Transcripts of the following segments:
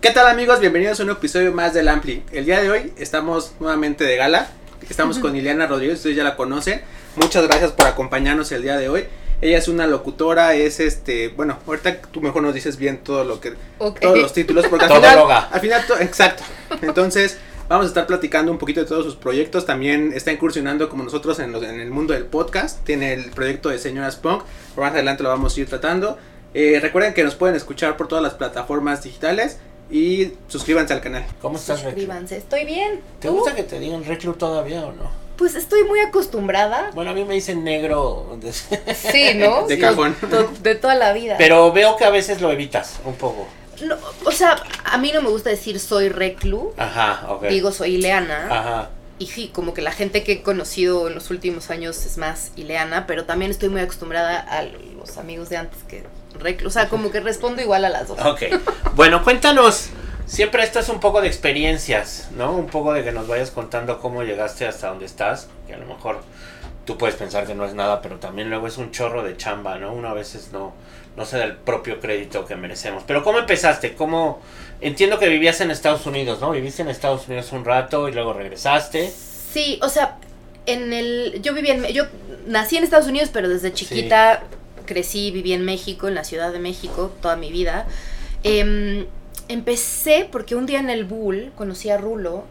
¿Qué tal amigos? Bienvenidos a un episodio más del Ampli. El día de hoy estamos nuevamente de gala. Estamos con Ileana Rodríguez, ustedes ya la conocen. Muchas gracias por acompañarnos el día de hoy. Ella es una locutora, es este, bueno, ahorita tú mejor nos dices bien todo lo que, todos los títulos, porque al final, al final, to- exacto. Entonces, vamos a estar platicando un poquito de todos sus proyectos. También está incursionando como nosotros en, los- en el mundo del podcast. Tiene el proyecto de Señoras Punk. Por más adelante lo vamos a ir tratando. Eh, recuerden que nos pueden escuchar por todas las plataformas digitales y suscríbanse al canal. ¿Cómo estás, Reclu? Suscríbanse, estoy bien. ¿Te ¿Tú? gusta que te digan Reclu todavía o no? Pues estoy muy acostumbrada. Bueno, a mí me dicen negro, de- Sí, ¿no? De Sí, cajón. to- De toda la vida. pero veo que a veces lo evitas un poco. No, o sea, a mí no me gusta decir soy reclu. Ajá, ok. Digo soy Ileana. Ajá. Y sí, como que la gente que he conocido en los últimos años es más Ileana, pero también estoy muy acostumbrada a los amigos de antes que. O sea, como que respondo igual a las dos. Ok. Bueno, cuéntanos. Siempre esto es un poco de experiencias, ¿no? Un poco de que nos vayas contando cómo llegaste hasta donde estás. Que a lo mejor tú puedes pensar que no es nada, pero también luego es un chorro de chamba, ¿no? Uno a veces no, no se da el propio crédito que merecemos. Pero ¿cómo empezaste? ¿Cómo...? Entiendo que vivías en Estados Unidos, ¿no? Viviste en Estados Unidos un rato y luego regresaste. Sí, o sea, en el yo viví en yo nací en Estados Unidos, pero desde chiquita crecí, viví en México, en la Ciudad de México toda mi vida. Em, empecé porque un día en el Bull conocí a Rulo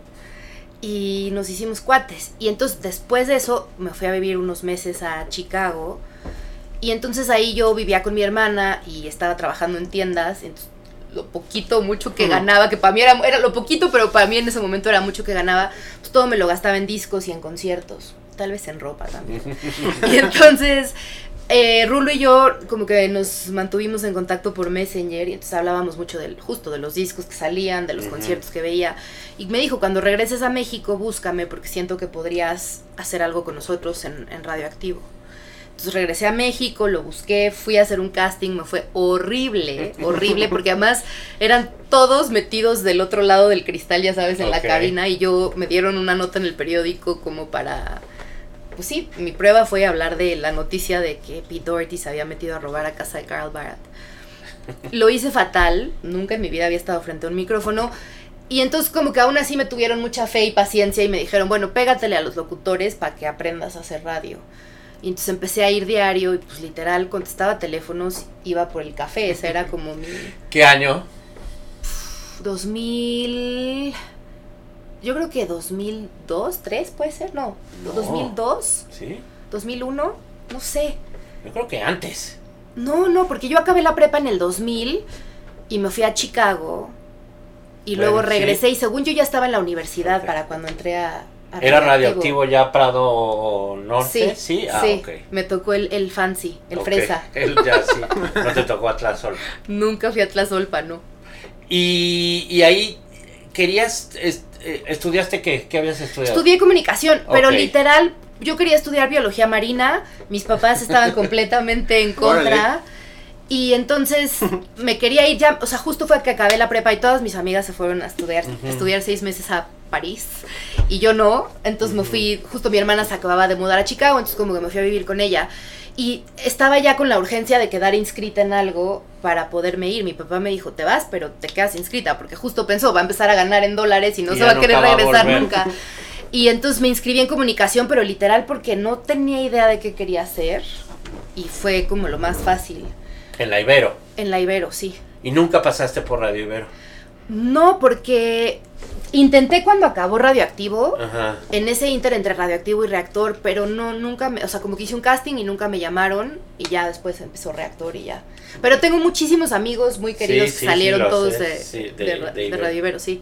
y nos hicimos cuates. Y entonces después de eso me fui a vivir unos meses a Chicago. Y entonces ahí yo vivía con mi hermana y estaba trabajando en tiendas. Entonces, lo poquito, mucho que ganaba, que para mí era, era lo poquito, pero para mí en ese momento era mucho que ganaba, pues todo me lo gastaba en discos y en conciertos. Tal vez en ropa también. Y entonces, eh, Rulo y yo como que nos mantuvimos en contacto por Messenger y entonces hablábamos mucho del, justo de los discos que salían, de los conciertos que veía. Y me dijo, cuando regreses a México, búscame porque siento que podrías hacer algo con nosotros en, en Radioactivo. Entonces regresé a México, lo busqué, fui a hacer un casting, me fue horrible, horrible, porque además eran todos metidos del otro lado del cristal, ya sabes, en la cabina, y yo me dieron una nota en el periódico como para pues sí, mi prueba fue hablar de la noticia de que Pete Doherty se había metido a robar a casa de Carl Barat. Lo hice fatal, nunca en mi vida había estado frente a un micrófono. Y entonces como que aún así me tuvieron mucha fe y paciencia y me dijeron, bueno, pégatele a los locutores para que aprendas a hacer radio. Y entonces empecé a ir diario y pues literal contestaba teléfonos, iba por el café, ese era como mi ¿Qué año? 2000... Yo creo que 2002, 3 puede ser, no, No. 2002. ¿Sí? 2001, no sé. Yo creo que antes. No, no, porque yo acabé la prepa en el 2000 y me fui a Chicago y Bueno, luego sí. regresé y según yo ya estaba en la universidad para cuando entré a... a ¿Era radioactivo ya Prado Norte? Sí, Sí, ah, sí, ok. me tocó el, el fancy, el fresa. El ya sí. No te tocó Atlazol. Nunca fui a Tlazolpa, ¿no? Y, y ahí querías, est- eh, ¿estudiaste qué? ¿Qué habías estudiado? Estudié comunicación, pero literal, yo quería estudiar biología marina, mis papás estaban completamente en contra. Y entonces me quería ir ya, o sea, justo fue que acabé la prepa y todas mis amigas se fueron a estudiar, a estudiar seis meses a París y yo no, entonces me fui, justo mi hermana se acababa de mudar a Chicago, entonces como que me fui a vivir con ella y estaba ya con la urgencia de quedar inscrita en algo para poderme ir. Mi papá me dijo, te vas, pero te quedas inscrita, porque justo pensó, va a empezar a ganar en dólares y no Y se va a querer va regresar nunca. Y entonces me inscribí en comunicación, pero literal porque no tenía idea de qué quería hacer. Y fue como lo más fácil. En la Ibero. En la Ibero, sí. Y nunca pasaste por Radio Ibero. No, porque intenté cuando acabó Radioactivo, Ajá. en ese inter entre Radioactivo y Reactor, pero no, nunca me, o sea, como que hice un casting y nunca me llamaron y ya después empezó Reactor y ya. Pero tengo muchísimos amigos muy queridos Sí, sí, que salieron sí, todos sé, de, sí, de, de-. Radio Ibero, sí.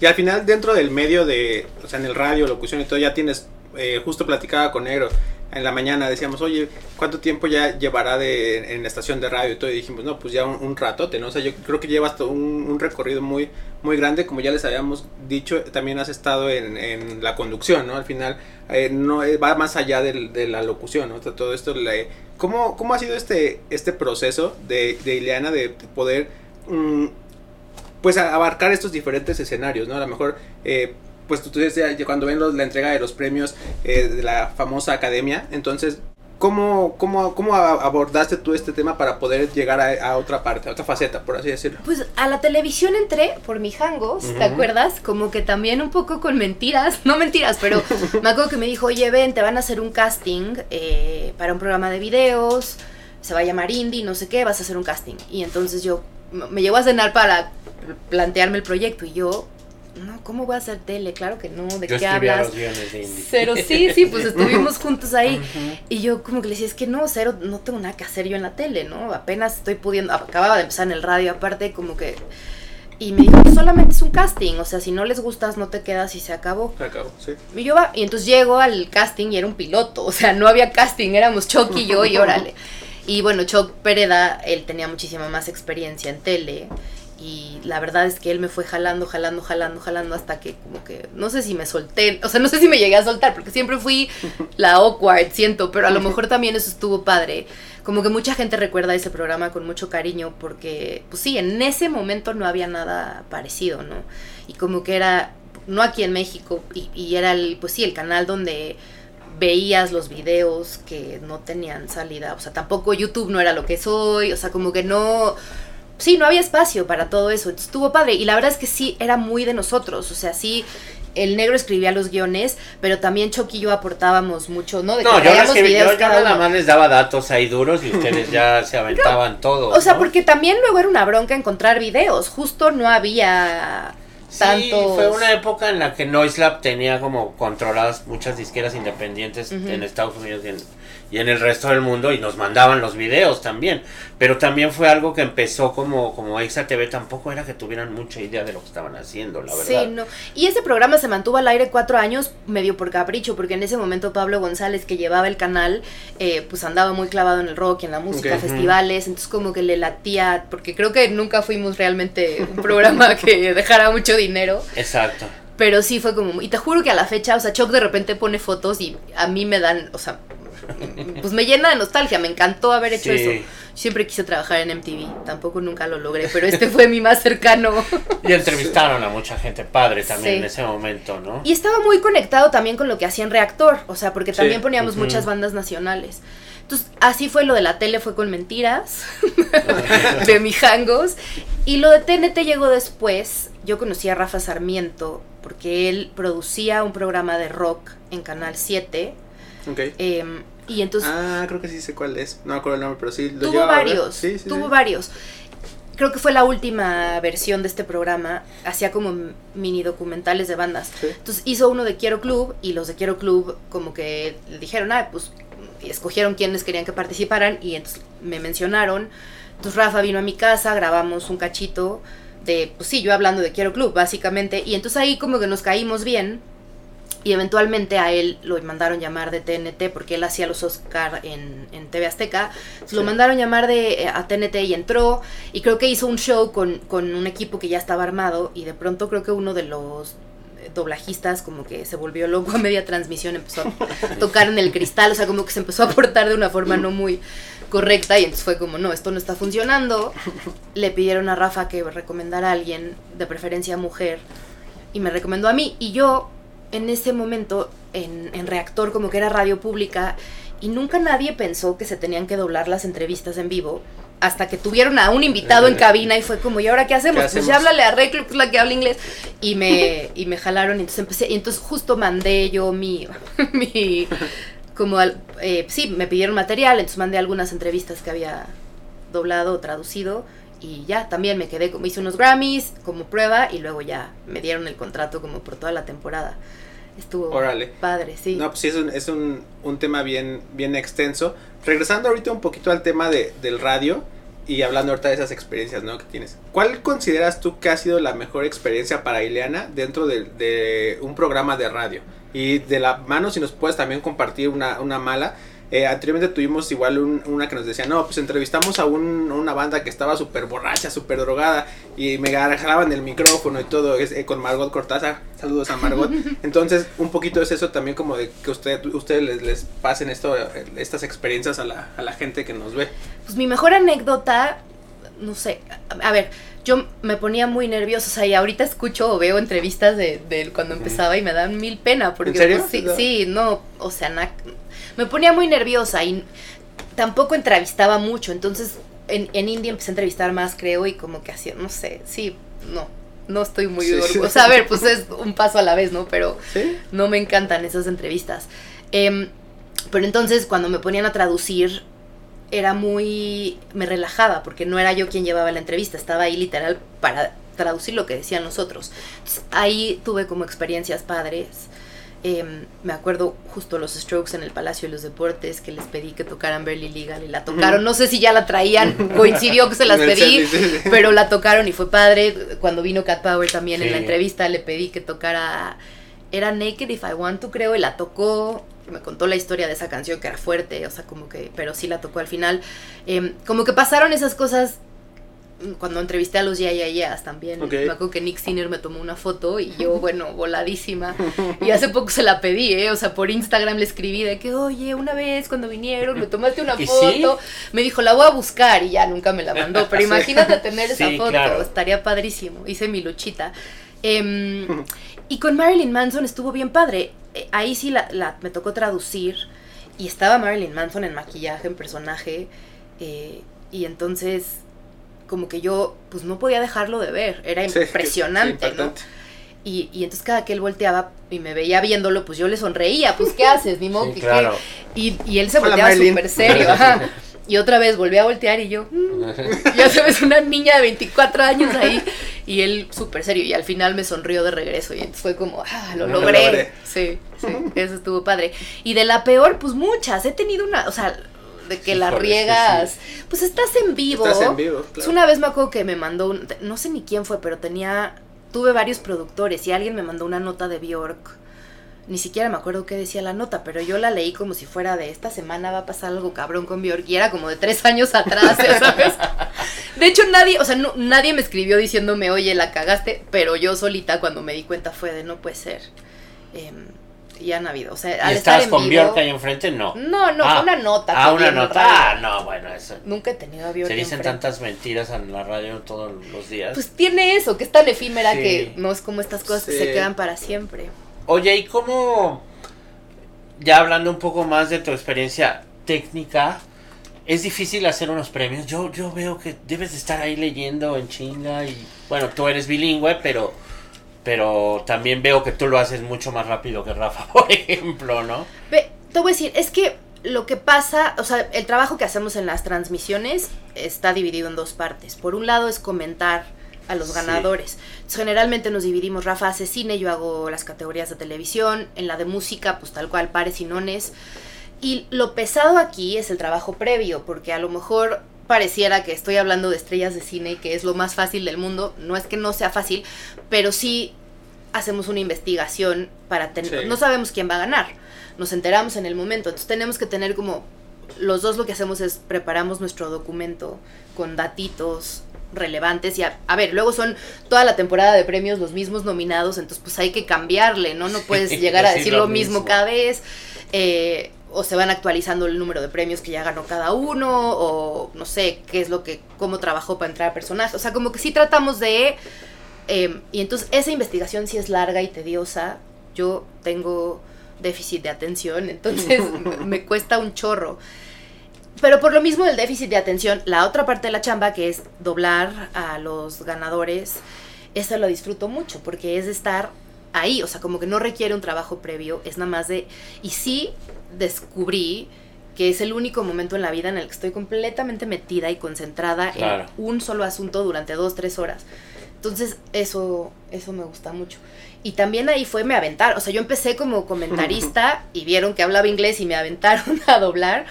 Y al final, dentro del medio de, o sea, en el radio, locución y todo, ya tienes, eh, justo platicaba con Negro en la mañana, decíamos, oye, ¿cuánto tiempo ya llevará de, en la estación de radio y todo? Y dijimos, no, pues ya un, un ratote, ¿no? O sea, yo creo que llevas un, un recorrido muy, muy grande, como ya les habíamos dicho, también has estado en, en la conducción, ¿no? Al final, eh, no eh, va más allá del- de la locución, ¿no? Todo esto, ¿cómo, ¿cómo ha sido este, este proceso de, de Ileana de poder... mm, pues abarcar estos diferentes escenarios, ¿no? A lo mejor, eh, pues tú, tú decías, cuando ven los- la entrega de los premios eh, de la famosa academia, entonces, ¿cómo, cómo, cómo abordaste tú este tema para poder llegar a, otra parte, a otra faceta, por así decirlo? Pues a la televisión entré por mi jangos, ¿te acuerdas? Como que también un poco con mentiras, no mentiras, pero me acuerdo que me dijo, oye, ven, te van a hacer un casting eh, para un programa de videos, se va a llamar Indie, no sé qué, vas a hacer un casting. Y entonces yo me llevo a cenar para plantearme el proyecto y yo, no, ¿cómo voy a hacer tele? Claro que no, ¿de qué hablas? Pero sí, sí, pues estuvimos juntos ahí. Y yo como que le decía, es que no, cero, no tengo nada que hacer yo en la tele, ¿no? Apenas estoy pudiendo, acababa de empezar en el radio, aparte como que... Y me dijo, solamente es un casting, o sea, si no les gustas, no te quedas y se acabó. Se acabó, sí. Y yo va, y entonces llego al casting y era un piloto, o sea, no había casting, éramos Chuck y yo y órale. Y bueno, Chuck Pereda, él tenía muchísima más experiencia en tele y la verdad es que él me fue jalando, jalando, jalando, jalando hasta que como que no sé si me solté, o sea, no sé si me llegué a soltar porque siempre fui la awkward, siento, pero a lo mejor también eso estuvo padre. Como que mucha gente recuerda ese programa con mucho cariño porque pues sí, en ese momento no había nada parecido, ¿no? Y como que era no aquí en México y, y era el pues sí, el canal donde veías los videos que no tenían salida, o sea, tampoco YouTube no era lo que soy, o sea, como que no sí, no había espacio para todo eso. Estuvo padre. Y la verdad es que sí, era muy de nosotros. O sea, sí, el negro escribía los guiones, pero también Chucky y yo aportábamos mucho, ¿no? De no, yo, yo, nada más les daba datos ahí duros y ustedes ya se aventaban todo. O sea, porque también luego era una bronca encontrar videos. Justo no había. Sí, fue una época en la que Noiselab tenía como controladas muchas disqueras independientes en Estados Unidos y en, y en el resto del mundo y nos mandaban los videos también. Pero también fue algo que empezó como, como Exa TV, tampoco era que tuvieran mucha idea de lo que estaban haciendo, la verdad. Sí, no. Y ese programa se mantuvo al aire cuatro años, medio por capricho, porque en ese momento Pablo González, que llevaba el canal, eh, pues andaba muy clavado en el rock, en la música, festivales, entonces como que le latía, porque creo que nunca fuimos realmente un programa que dejara mucho dinero. Exacto. Pero sí fue como, y te juro que a la fecha, o sea, Choc de repente pone fotos y a mí me dan, o sea, pues me llena de nostalgia, me encantó haber hecho eso. Siempre quise trabajar en MTV, tampoco nunca lo logré, pero este fue mi más cercano. Y entrevistaron a mucha gente padre también en ese momento, ¿no? Y estaba muy conectado también con lo que hacía en Reactor, o sea, porque también poníamos muchas bandas nacionales. Entonces, así fue lo de la tele, fue con mentiras, de mijangos. Y lo de TNT llegó después. Yo conocí a Rafa Sarmiento, porque él producía un programa de rock en Canal 7. Okay. Em, y entonces... Ah, creo que sí sé cuál es. No me acuerdo el nombre, pero sí. Lo tuvo varios. Sí, sí, tuvo varios. Creo que fue la última versión de este programa. Hacía como mini documentales de bandas. Entonces hizo uno de Quiero Club y los de Quiero Club como que le dijeron, ah, pues escogieron quienes querían que participaran y entonces me mencionaron. Entonces Rafa vino a mi casa, grabamos un cachito de, pues sí, yo hablando de Quiero Club, básicamente. Y entonces ahí como que nos caímos bien y eventualmente a él lo mandaron llamar de TNT porque él hacía los Oscar en, en TV Azteca. Lo mandaron llamar de, eh, a TNT y entró. Y creo que hizo un show con, con un equipo que ya estaba armado. Y de pronto creo que uno de los doblajistas como que se volvió loco a media transmisión, empezó a tocar en el cristal, o sea, como que se empezó a portar de una forma no muy correcta y entonces fue como, no, esto no está funcionando. Le pidieron a Rafa que recomendara a alguien, de preferencia mujer, y me recomendó a mí. Y yo en ese momento en, en, Reactor como que era radio pública y nunca nadie pensó que se tenían que doblar las entrevistas en vivo hasta que tuvieron a un invitado en cabina y fue como, ¿y ahora qué hacemos? Pues ya háblale a Reclu, que es la que habla inglés. Y me, y me jalaron y entonces empecé, y entonces justo mandé yo mi, mi como, eh, sí, me pidieron material, entonces mandé algunas entrevistas que había doblado o traducido y ya también me quedé como hice unos Grammys como prueba y luego ya me dieron el contrato como por toda la temporada. Estuvo padre, sí. No, pues sí, es un, es un, un, tema bien, bien extenso. Regresando ahorita un poquito al tema de, del radio y hablando ahorita de esas experiencias ¿no? que tienes. ¿Cuál consideras tú que ha sido la mejor experiencia para Ileana dentro de, de un programa de radio? Y de la mano, si nos puedes también compartir una, una mala eh, anteriormente tuvimos igual una que nos decía, no, pues entrevistamos a una banda que estaba súper borracha, súper drogada y me agarraban el micrófono y todo, es, eh, con Margot Cortázar, saludos a Margot. Entonces, un poquito es eso también como de que usted, ustedes les, pasen esto, estas experiencias a la, a la gente que nos ve. Pues mi mejor anécdota, no sé, a ver, yo me ponía muy nerviosa, o sea, y ahorita escucho o veo entrevistas de, de cuando empezaba y me dan mil pena, porque ¿En serio? Pues, sí, sí, no, o sea, me ponía muy nerviosa y tampoco entrevistaba mucho, entonces en, en India empecé a entrevistar más, creo, y como que hacía, no sé, sí, no, no estoy muy Sí, sí. orgullosa. A ver, pues es un paso a la vez, ¿no? Pero ¿Sí? no me encantan esas entrevistas. Em, pero entonces cuando me ponían a traducir era muy... me relajaba porque no era yo quien llevaba la entrevista, estaba ahí literal para traducir lo que decían los otros. Entonces, ahí tuve como experiencias padres. Em, me acuerdo justo los Strokes en el Palacio de los Deportes que les pedí que tocaran Barely Legal y la tocaron. No sé si ya la traían, coincidió que se las pedí, pero la tocaron y fue padre. Cuando vino Cat Power también en la entrevista le pedí que tocara era Naked If I Want to, creo, y la tocó. Me contó la historia de esa canción que era fuerte, o sea, como que, pero sí la tocó al final. Em, como que pasaron esas cosas cuando entrevisté a los Ya Yeahs también. Me acuerdo que Nick Sinner me tomó una foto y yo, bueno, voladísima. Y hace poco se la pedí, ¿eh? O sea, por Instagram le escribí de que, oye, una vez cuando vinieron me tomaste una ¿Y foto. Me dijo, la voy a buscar y ya nunca me la mandó. Pero imagínate tener esa foto, claro. estaría padrísimo. Hice mi luchita. Em, y con Marilyn Manson estuvo bien padre. Eh, Ahí sí la, la- me tocó traducir y estaba Marilyn Manson en maquillaje, en personaje. eh, y entonces, como que yo, pues no podía dejarlo de ver. Era Sí, impresionante, ¿no? Y, y entonces cada que él volteaba y me veía viéndolo, pues yo le sonreía. Pues, ¿qué haces? Sí, que- claro. Y, y él se Hola, volteaba súper serio. ajá. Y otra vez volví a voltear y yo, mm, ya sabes, una niña de 24 años ahí. Y él súper serio. Y al final me sonrió de regreso. Y entonces fue como, ah, lo Lo logré. logré. Sí, sí, eso estuvo padre. Y de la peor, pues muchas. He tenido una, o sea, de que la Híjole, riegas. Pues estás en vivo. Estás en vivo, Pues una vez me acuerdo que me mandó, un- no sé ni quién fue, pero tenía, tuve varios productores y alguien me mandó una nota de Bjork. Ni siquiera me acuerdo qué decía la nota, pero yo la leí como si fuera de esta semana va a pasar algo cabrón con Bjork y era como de tres años atrás, ¿sabes? De hecho nadie, o sea, no- nadie me escribió diciéndome, oye, la cagaste, pero yo solita cuando me di cuenta fue de no puede ser. Em, y han habido, o sea, ¿Y al estar estabas en con vivo- Bjork ahí enfrente? No. No, no, Ah, fue una nota. Ah, una nota. Ah, no, bueno, eso. Nunca he tenido a Bjork Se dicen enfrente. tantas mentiras en la radio todos los días. Pues tiene eso, que es tan efímera Sí. que no es como estas cosas que se quedan para siempre. Oye, ¿y cómo, ya hablando un poco más de tu experiencia técnica, es difícil hacer unos premios? Yo, yo veo que debes de estar ahí leyendo en chinga y, bueno, tú eres bilingüe, pero, pero también veo que tú lo haces mucho más rápido que Rafa, por ejemplo, ¿no? Ve, te voy a decir, es que lo que pasa, o sea, el trabajo que hacemos en las transmisiones está dividido en dos partes. Por un lado es comentar a los Sí. ganadores. Entonces, generalmente nos dividimos, Rafa hace cine, yo hago las categorías de televisión, en la de música, pues tal cual, pares y nones. Y lo pesado aquí es el trabajo previo, porque a lo mejor pareciera que estoy hablando de estrellas de cine, que es lo más fácil del mundo. No es que no sea fácil, pero sí hacemos una investigación para tener... Sí. No sabemos quién va a ganar. Nos enteramos en el momento. Entonces tenemos que tener como... Los dos lo que hacemos es preparamos nuestro documento con datitos relevantes y a, a ver, luego son toda la temporada de premios los mismos nominados, entonces pues hay que cambiarle, ¿no? No puedes Sí, llegar a decir lo mismo mismo. cada vez. eh, o se van actualizando el número de premios que ya ganó cada uno, o no sé qué es lo que, cómo trabajó para entrar a personaje. O sea, como que sí tratamos de. eh, y entonces esa investigación sí es larga y tediosa. Yo tengo déficit de atención, entonces me cuesta un chorro. Pero por lo mismo del déficit de atención, la otra parte de la chamba, que es doblar a los ganadores, eso lo disfruto mucho, porque es estar ahí, o sea, como que no requiere un trabajo previo, es nada más de... Y sí descubrí que es el único momento en la vida en el que estoy completamente metida y concentrada Claro. en un solo asunto durante dos, tres horas. Entonces, eso, eso me gusta mucho. Y también ahí fue me aventar, o sea, yo empecé como comentarista y vieron que hablaba inglés y me aventaron a doblar.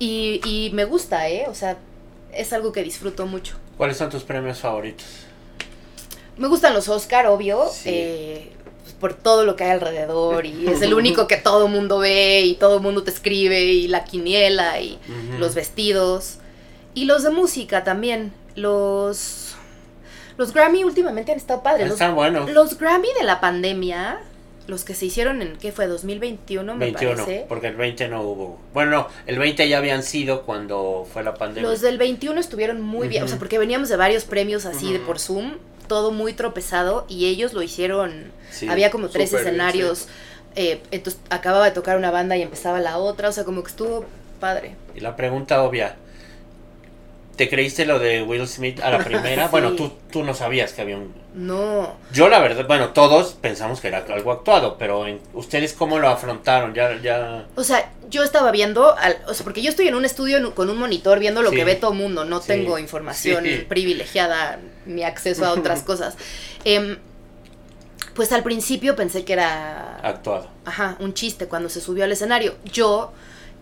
Y, y me gusta, ¿eh? O sea, es algo que disfruto mucho. ¿Cuáles son tus premios favoritos? Me gustan los Oscar, obvio, Sí. eh, por todo lo que hay alrededor y es el único que todo mundo ve y todo mundo te escribe y la quiniela y los vestidos y los de música también. Los los Grammy últimamente han estado padres. Los, Están buenos. los Grammy de la pandemia, los que se hicieron en qué fue 2021 me 21, parece. porque el 20 no hubo. Bueno, no, el 20 ya habían sido cuando fue la pandemia. Los del 21 estuvieron muy bien, o sea, porque veníamos de varios premios así de por Zoom, todo muy tropezado y ellos lo hicieron Sí. Había como tres bien, escenarios Eh, entonces acababa de tocar una banda y empezaba la otra, o sea, como que estuvo padre. Y la pregunta obvia, ¿te creíste lo de Will Smith a la primera? Sí. Bueno, tú, tú no sabías que había un... No, Yo la verdad, bueno, todos pensamos que era algo actuado, pero en- ¿ustedes cómo lo afrontaron? Ya, ya... o sea, yo estaba viendo, al- o sea, porque yo estoy en un estudio en- con un monitor viendo lo Sí. que ve todo mundo, no Sí. tengo información privilegiada ni acceso a otras cosas. Em, pues al principio pensé que era Actuado. ajá, un chiste cuando se subió al escenario. Yo,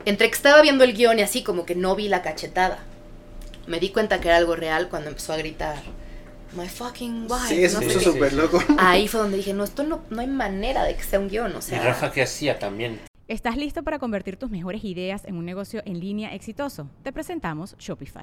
entre que estaba viendo el guion y así, como que no vi la cachetada. Me di cuenta que era algo real cuando empezó a gritar, My fucking wife. Sí, eso no qué. súper loco. Ahí fue donde dije, no, esto no, no hay manera de que sea un guion, o sea. y Rafa, ¿qué hacía también? ¿Estás listo para convertir tus mejores ideas en un negocio en línea exitoso? Te presentamos Shopify.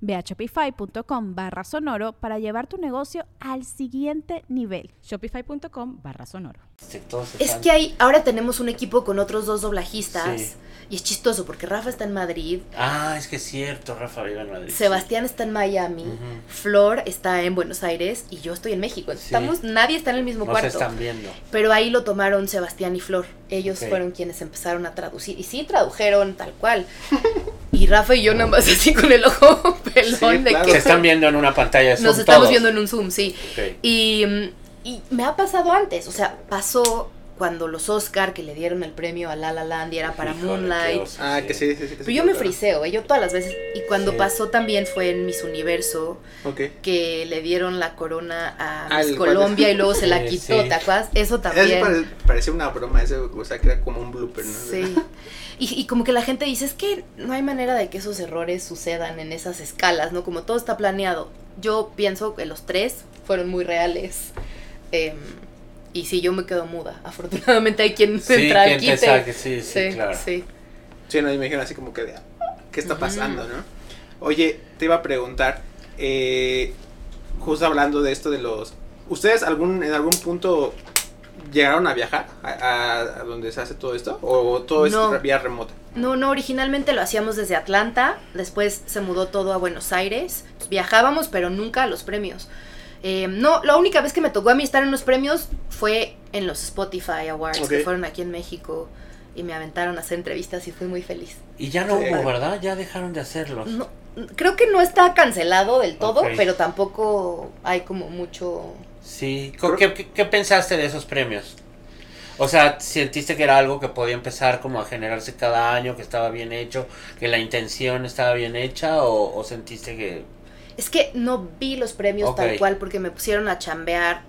Ve a shopify.com barra sonoro para llevar tu negocio al siguiente nivel. Shopify.com barra sonoro. Es que hay, ahora tenemos un equipo con otros dos doblajistas. Sí. Y es chistoso porque Rafa está en Madrid, Ah, es que es cierto, Rafa vive en Madrid. Sebastián está en Miami. Flor está en Buenos Aires y yo estoy en México. Sí. Estamos, nadie está en el mismo No se cuarto. están viendo. Pero ahí lo tomaron Sebastián y Flor. Ellos fueron quienes empezaron a traducir. Y sí tradujeron tal cual. Y Rafa y yo nada más así con el ojo pelón Sí, de claro. que Se están viendo en una pantalla Zoom nos estamos todos. viendo en un Zoom, sí. Y, mm, y me ha pasado antes. O sea, pasó cuando los Oscar que le dieron el premio a La La Land y era para Híjole, Moonlight. oso, Ah, que sí, sí, sí. Pero yo me friseo, ¿eh? yo todas las veces. Y cuando Sí. pasó también fue en Miss Universo, Ok. que le dieron la corona a Ah, Miss Colombia y luego se la Sí, quitó, sí. ¿te acuerdas? Eso también. pare- parecía una broma, eso, o sea, que era como un blooper, ¿no? Sí. Y, y como que la gente dice, es que no hay manera de que esos errores sucedan en esas escalas, ¿no? Como todo está planeado. Yo pienso que los tres fueron muy reales. Em, y sí, yo me quedo muda. Afortunadamente hay quien Sí, entra te saque, sí, sí, claro. sí. Sí, no, y me dijeron así como que, de, ¿qué está pasando, no? Oye, te iba a preguntar, eh, justo hablando de esto de los... ¿Ustedes algún, en algún punto llegaron a viajar a, a- a donde se hace todo esto? ¿O todo No. es vía remota? No, no, originalmente lo hacíamos desde Atlanta, después se mudó todo a Buenos Aires. Viajábamos, pero nunca a los premios. Eh, no, la única vez que me tocó a mí estar en los premios fue en los Spotify Awards, que fueron aquí en México, y me aventaron a hacer entrevistas y fui muy feliz. Y ya no Sí. hubo, ¿verdad? Ya dejaron de hacerlos. No, creo que no está cancelado del todo, pero tampoco hay como mucho... Sí. ¿Con- ¿Qué, qué, qué pensaste de esos premios? O sea, ¿sentiste que era algo que podía empezar como a generarse cada año, que estaba bien hecho, que la intención estaba bien hecha o, o sentiste que... Es que no vi los premios tal cual porque me pusieron a chambear.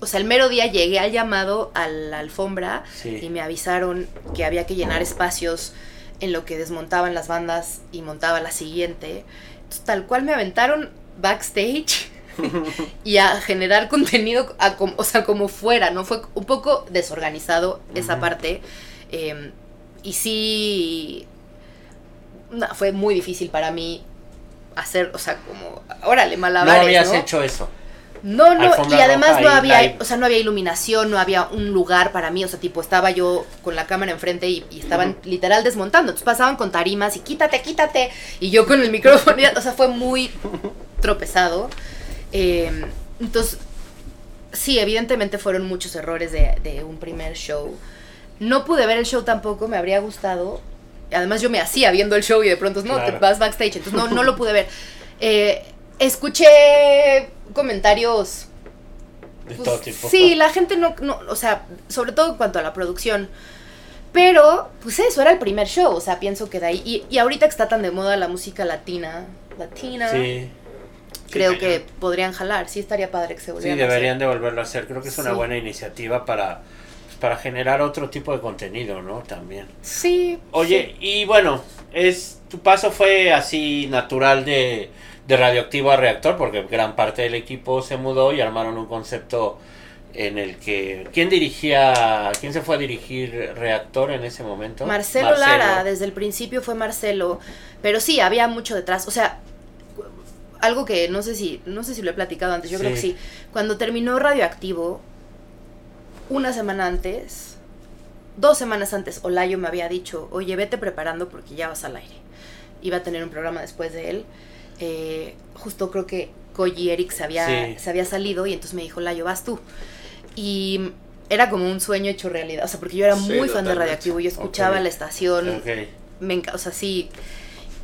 O sea, el mero día llegué al llamado a la alfombra Sí. y me avisaron que había que llenar espacios en lo que desmontaban las bandas y montaba la siguiente. Entonces, tal cual me aventaron backstage y a generar contenido, a com- o sea, como fuera, ¿no? Fue un poco desorganizado esa parte. eh, y sí, no, fue muy difícil para mí hacer, o sea, como, órale, No malabares, habías ¿no? hecho eso. No, no, Alfombra y además roja no había, o sea, no había iluminación, no había un lugar para mí, o sea, tipo, estaba yo con la cámara enfrente y, y estaban literal desmontando, entonces pasaban con tarimas y quítate, quítate, y yo con el micrófono, o sea, fue muy tropezado. Eh, entonces, sí, evidentemente fueron muchos errores de, de un primer show. No pude ver el show tampoco, me habría gustado. Además yo me hacía viendo el show y de pronto, no, Claro. te vas backstage, entonces no, no lo pude ver. Eh, escuché comentarios De pues, todo tipo. Sí, la gente no, no, o sea, sobre todo en cuanto a la producción. Pero, pues eso, era el primer show, o sea, pienso que de ahí. Y, y ahorita que está tan de moda la música latina, latina, Sí. creo que podrían jalar. Sí estaría padre que se Sí, volvieran deberían a de volverlo a hacer. Creo que es una Sí. buena iniciativa para, para generar otro tipo de contenido, ¿no? También. Sí. Oye, y bueno, es tu paso fue así natural de, de radioactivo a reactor, porque gran parte del equipo se mudó y armaron un concepto en el que quién dirigía, quién se fue a dirigir reactor en ese momento. Marcelo, Lara, desde el principio fue Marcelo, pero sí, había mucho detrás, o sea, algo que no sé si, no sé si lo he platicado antes, yo creo que sí. Cuando terminó Radioactivo, una semana antes, dos semanas antes, Olayo me había dicho, oye, vete preparando porque ya vas al aire. Iba a tener un programa después de él. Eh, justo creo que Koji Eric se había, Sí. se había salido y entonces me dijo, Olayo, vas tú. Y era como un sueño hecho realidad, o sea, porque yo era Sí, muy fan de. Radioactivo, yo escuchaba la estación, Ok. me o sea, sí.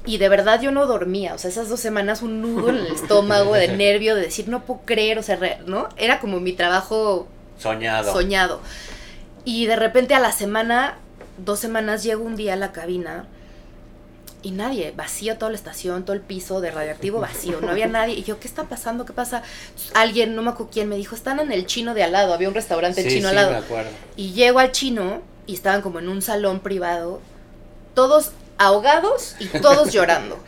Y de verdad yo no dormía, o sea, esas dos semanas un nudo en el estómago de nervio, de decir, no puedo creer, o sea, re- ¿no? Era como mi trabajo Soñado. soñado. Y de repente a la semana, dos semanas, llego un día a la cabina y nadie, vacío toda la estación, todo el piso de radioactivo vacío, no había nadie. Y yo, ¿qué está pasando? ¿Qué pasa? Alguien, no me acuerdo quién, me dijo, están en el chino de al lado, había un restaurante sí, chino sí, al lado. me acuerdo. Y llego al chino y estaban como en un salón privado, todos ahogados y todos llorando.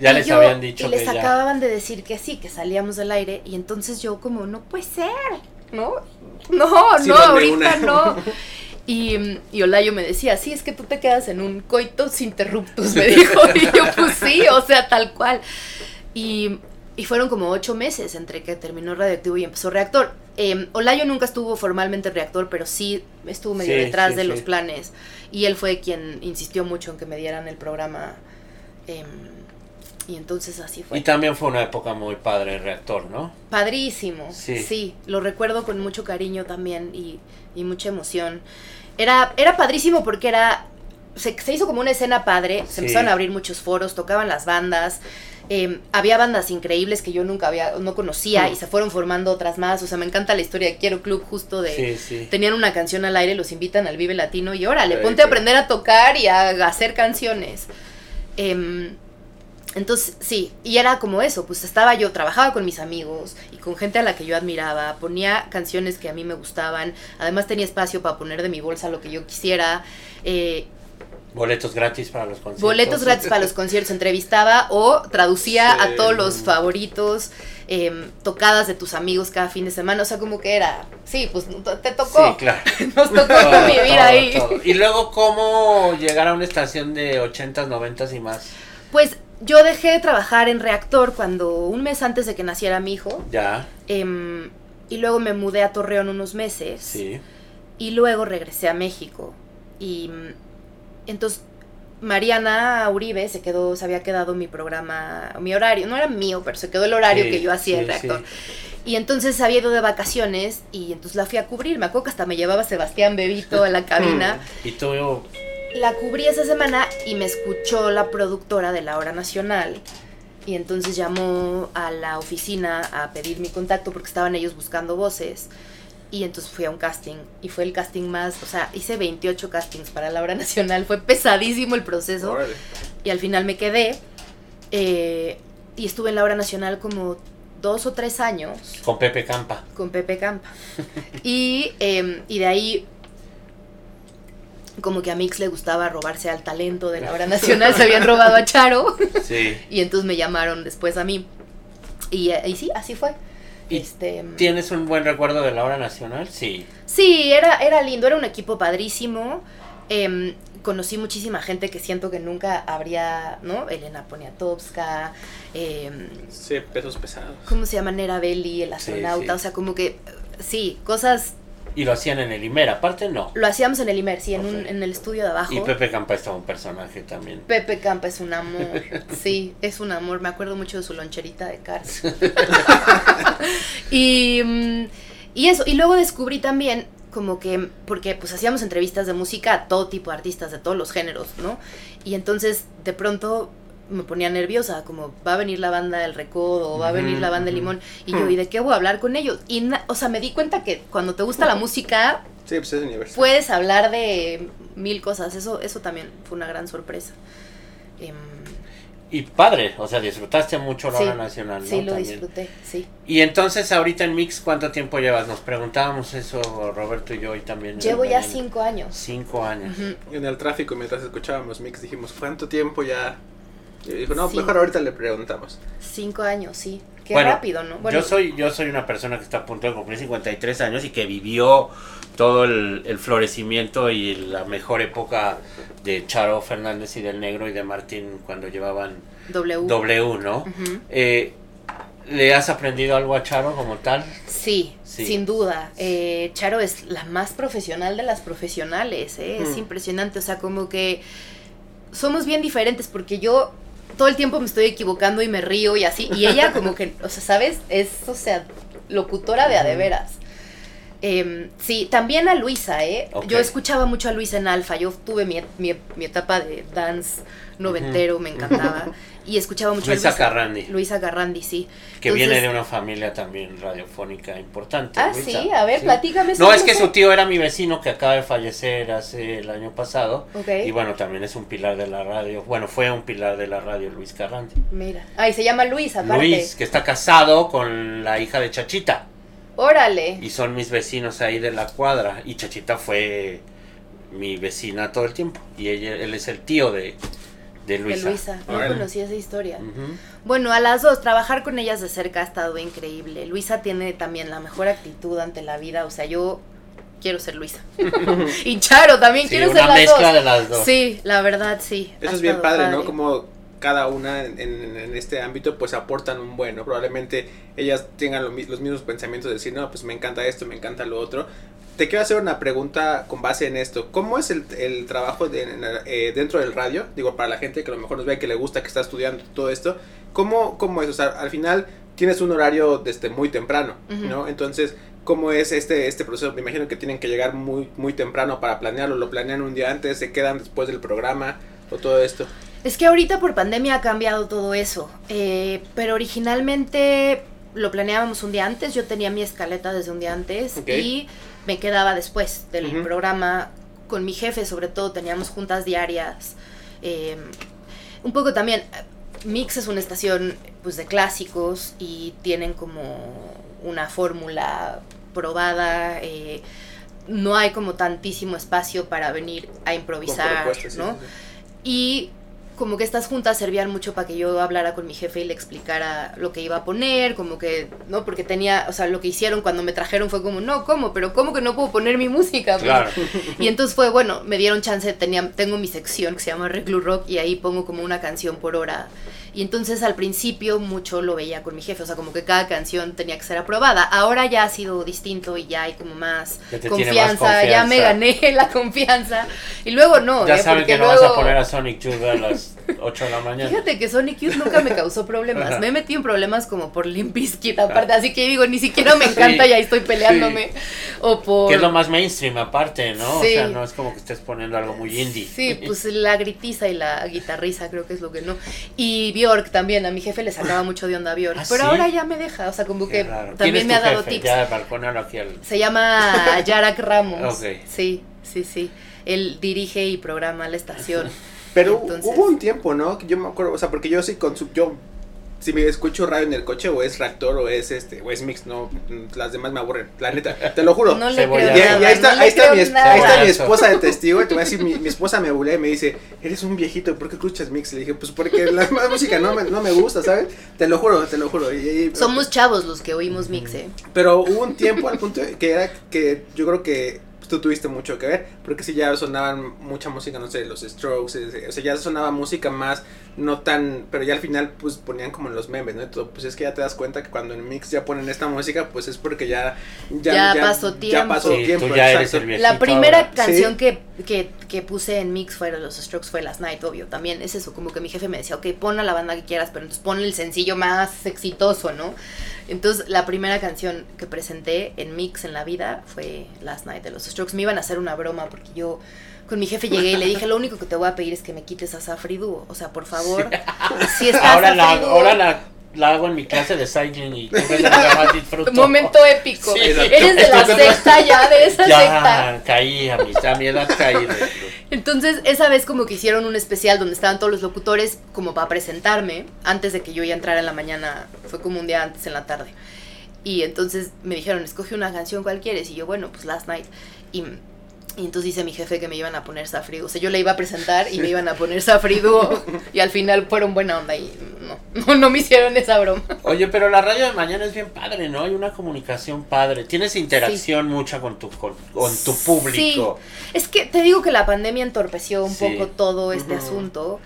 Ya Y les yo- habían dicho Y les que ya. acababan de decir que sí, que salíamos del aire. Y entonces yo como, no puede ser, ¿no? No, no, ahorita una. no. Y, y Olayo me decía, sí, es que tú te quedas en un coitos interruptus, me dijo. Y yo, pues sí, o sea, tal cual. Y, y fueron como ocho meses entre que terminó Radioactivo y empezó Reactor. Eh, Olayo nunca estuvo formalmente en Reactor, pero sí estuvo medio Sí, detrás sí, de los planes. Y él fue quien insistió mucho en que me dieran el programa. em, y entonces así fue. Y también fue una época muy padre el reactor, ¿no? Padrísimo. Sí. Sí. lo recuerdo con mucho cariño también y, y mucha emoción. Era, era padrísimo porque era. Se, se hizo como una escena padre. Se Sí. empezaron a abrir muchos foros, tocaban las bandas. eh, había bandas increíbles que yo nunca había, no conocía Mm. y se fueron formando otras más. O sea, me encanta la historia de Quiero Club justo de. Sí, sí. Tenían una canción al aire, los invitan al Vive Latino y órale, ponte a aprender a tocar y a, hacer canciones. Em, entonces, sí, y era como eso, pues estaba yo, trabajaba con mis amigos y con gente a la que yo admiraba, ponía canciones que a mí me gustaban, además tenía espacio para poner de mi bolsa lo que yo quisiera, eh, Boletos gratis para los conciertos. boletos gratis para los conciertos, entrevistaba o traducía Sí. a todos los favoritos, em, tocadas de tus amigos cada fin de semana, o sea, como que era, sí, pues te tocó, Sí, claro. nos tocó Todo, todo, ahí. todo. Y luego, ¿cómo llegar a una estación de 80s, 90s y más? Pues yo dejé de trabajar en Reactor cuando un mes antes de que naciera mi hijo. Ya, em, y luego me mudé a Torreón unos meses. sí. Y luego regresé a México. Y entonces Mariana Uribe se quedó, se había quedado mi programa, mi horario. No era mío, pero se quedó el horario Sí, que yo hacía en Reactor. sí. Y entonces había ido de vacaciones y entonces la fui a cubrir. Me acuerdo que hasta me llevaba Sebastián Bebito a la cabina. Y tú, La cubrí esa semana y me escuchó la productora de la hora nacional. Y entonces llamó a la oficina a pedir mi contacto porque estaban ellos buscando voces. Y entonces fui a un casting. Y fue el casting más, o sea, hice 28 castings para la hora nacional. Fue pesadísimo el proceso. Y al final me quedé. eh, y estuve en la hora nacional como dos o tres años con Pepe Campa. con Pepe Campa. Y, eh, y de ahí, como que a Mix le gustaba robarse al talento de la hora nacional, se habían robado a Charo. Sí. Y entonces me llamaron después a mí. Y, eh, y sí, así fue. ¿Y Este, ¿Tienes un buen recuerdo de la hora nacional? Sí. sí, era, era lindo, era un equipo padrísimo. Em, conocí muchísima gente que siento que nunca habría, ¿no? Elena Poniatowska, em, Sí, pesos pesados. ¿cómo se llama? Nera Belli, el astronauta, sí. o sea, como que, sí, cosas, Y lo hacían en el Imer, aparte no. lo hacíamos en el Imer, sí, en, un- en el estudio de abajo. Y Pepe Campa estaba un personaje también. Pepe Campa es un amor, sí, es un amor, me acuerdo mucho de su loncherita de Cars. y, mm, y eso, y luego descubrí también como que, porque pues hacíamos entrevistas de música a todo tipo de artistas de todos los géneros, ¿no? Y entonces de pronto me ponía nerviosa, como va a venir la banda del Recodo, o va a venir la banda del. Limón, y yo, ¿y de qué voy a hablar con ellos? Y, na- o sea, me di cuenta que cuando te gusta la música, Sí, pues es universal. puedes hablar de mil cosas. Eso, eso también fue una gran sorpresa. Em, y padre, o sea, disfrutaste mucho la Sí, hora nacional, ¿no? Sí, lo También. disfruté, sí. Y entonces ahorita en Mix, ¿cuánto tiempo llevas? Nos preguntábamos eso Roberto y yo y también. Llevo ya cinco años. Cinco años. En el tráfico, mientras escuchábamos Mix, dijimos, ¿cuánto tiempo ya? Y dijo, no, Sí. mejor ahorita le preguntamos. Cinco años, sí. Qué Bueno, rápido, ¿no? Bueno, Yo soy yo soy una persona que está a punto de cumplir 53 años y que vivió todo el, el florecimiento y la mejor época de Charo Fernández y del Negro y de Martín cuando llevaban W. W, ¿no? Eh, ¿Le has aprendido algo a Charo como tal? Sí, Sí. sin duda. Eh, Charo es la más profesional de las profesionales, ¿eh? es Mm. impresionante. O sea, como que somos bien diferentes porque yo todo el tiempo me estoy equivocando y me río y así. Y ella como que, o sea, ¿sabes? Es, o sea, locutora de a de veras. Em, sí, también a Luisa, ¿eh? Yo escuchaba mucho a Luisa en Alfa. Yo tuve mi, mi, mi etapa de dance noventero, me encantaba. Y escuchaba mucho Luisa a Luisa. Carrandi, Luisa Garrandi, sí. que Entonces- viene de una familia también radiofónica importante. Ah, Luisa. sí, a ver, Sí. platícame. No, es que su tío era mi vecino que acaba de fallecer hace el año pasado. Ok. Y bueno, también es un pilar de la radio. Bueno, fue un pilar de la radio, Luis Carrandi. Mira. Ay, se llama Luis, aparte. Luis, que está casado con la hija de Chachita. Órale. Y son mis vecinos ahí de la cuadra. Y Chachita fue mi vecina todo el tiempo. Y ella, él es el tío de, de De Luisa. Luisa. No Órale. conocía esa historia. Bueno, a las dos, trabajar con ellas de cerca ha estado increíble. Luisa tiene también la mejor actitud ante la vida. O sea, yo quiero ser Luisa. y Charo también Sí, quiero una ser las mezcla dos. de las dos. Sí, la verdad, sí. Eso es bien padre, ¿no? Como cada una en, en- en este ámbito pues aportan un bueno. Probablemente ellas tengan lo los mismos pensamientos de decir, no, pues me encanta esto, me encanta lo otro. Te quiero hacer una pregunta con base en esto. ¿Cómo es el, el trabajo de- en- eh, dentro del radio? Digo, para la gente que a lo mejor nos ve, que le gusta, que está estudiando todo esto. ¿Cómo, cómo es? O sea, al final tienes un horario desde muy temprano. ¿no? Entonces, ¿cómo es este, este proceso? Me imagino que tienen que llegar muy, muy temprano para planearlo. ¿Lo planean un día antes? ¿Se quedan después del programa? ¿O todo esto? Es que ahorita por pandemia ha cambiado todo eso. eh, pero originalmente lo planeábamos un día antes. Yo tenía mi escaleta desde un día antes y me quedaba después del programa con mi jefe, sobre todo teníamos juntas diarias. eh, un poco también. Mix es una estación pues de clásicos y tienen como una fórmula probada. eh, no hay como tantísimo espacio para venir a improvisar, ¿no? sí, sí. Y como que estas juntas servían mucho para que yo hablara con mi jefe y le explicara lo que iba a poner, como que, ¿no? Porque tenía, o sea, lo que hicieron cuando me trajeron fue como, no, ¿cómo? Pero ¿cómo que no puedo poner mi música? Pues, Claro. Y entonces fue, bueno, me dieron chance, tenía, tengo mi sección que se llama Reclu Rock y ahí pongo como una canción por hora. Y entonces al principio mucho lo veía con mi jefe, o sea, como que cada canción tenía que ser aprobada. Ahora ya ha sido distinto y ya hay como más tiene más confianza, ya me confianza. gané la confianza. Y luego no, Ya ¿eh? saben que no vas a luego- poner a Sonic Youth a las 8 de la mañana. Fíjate que Sonic Youth nunca me causó problemas. Me he metido en problemas como por Limp Bizkit aparte. Así que digo, ni siquiera me encanta Sí. y ahí estoy peleándome. O por. Que es lo más mainstream aparte, ¿no? Sí. O sea, no es como que estés poniendo algo muy indie. Sí, pues la gritiza y la guitarriza creo que es lo que no. Y Bjork también, a mi jefe le sacaba mucho de onda a Bjork. ¿Ah, pero sí? ahora ya me deja, o sea, como que raro. ¿Quién también me ha dado jefe? tips. Ya, al... Se llama Yarak Ramos. Ok. Sí, sí, sí. Él dirige y programa la estación. Pero Entonces- hubo un tiempo, ¿no? Que Yo me acuerdo, o sea, porque yo sí consumo, yo si me escucho radio en el coche o es Reactor o es este o es Mix, no, las demás me aburren, la neta, te lo juro. No le Cebolla. creo y, nada. y ahí está, no le ahí está, creo mi, ahí está esposa de testigo, y te voy a decir, mi, mi esposa me bulea y me dice, eres un viejito, ¿por qué escuchas Mix? Le dije, pues porque la música no me, no me gusta, ¿sabes? Te lo juro, te lo juro. Y- y- Somos chavos los que oímos Mix, ¿eh? pero hubo un tiempo al punto que era que yo creo que pues, tú tuviste mucho que ver, porque sí ya sonaban mucha música, no sé, los Strokes, eh, o sea, ya sonaba música más, no tan, pero ya al final pues ponían como en los memes, ¿no? Todo, pues es que ya te das cuenta que cuando en Mix ya ponen esta música, pues es porque ya... Ya pasó Ya tiempo. pasó Sí, tiempo, ya eres el viejito La primera ahora. canción Sí. que, que, que puse en Mix fueron los Strokes fue Last Night, obvio. También es eso, como que mi jefe me decía, ok, pon a la banda que quieras, pero entonces pon el sencillo más exitoso, ¿no? Entonces, la primera canción que presenté en Mix en la vida fue Last Night de los Strokes. Me iban a hacer una broma porque yo con mi jefe llegué y le dije, lo único que te voy a pedir es que me quites a Safri Duo. O sea, por favor, si está Ahora, la, Duo, ahora la, la hago en mi clase de cycling y más disfruto. momento épico. Sí. Eres de la secta ya, de esa secta. Ya caí, a mi, a mi edad caí. de- Entonces, esa vez como que hicieron un especial donde estaban todos los locutores como para presentarme, antes de que yo ya entrara en la mañana, fue como un día antes en la tarde. Y entonces me dijeron, escoge una canción cual quieres. Y yo, bueno, pues Last Night. Y, y entonces dice mi jefe que me iban a poner Safri. O sea, yo le iba a presentar y me iban a poner Safri Duo. Y al final fueron buena onda y no, no, no me hicieron esa broma. Oye, pero la radio de mañana es bien padre, ¿no? Hay una comunicación padre. Tienes interacción mucha con tu, con, con tu público. Sí. Es que te digo que la pandemia entorpeció un Sí. poco todo este asunto.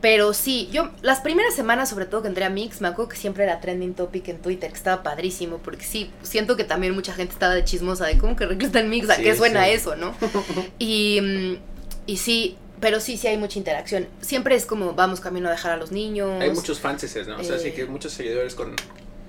Pero sí, yo las primeras semanas, sobre todo que entré a Mix, me acuerdo que siempre era trending topic en Twitter, que estaba padrísimo, porque sí, siento que también mucha gente estaba de chismosa de cómo que reclutan Mix, a Sí, qué suena sí. eso, ¿no? y, y sí, pero sí, sí hay mucha interacción. Siempre es como vamos camino a dejar a los niños. Hay muchos fans, ¿no? O sea, sí Eh. que muchos seguidores con,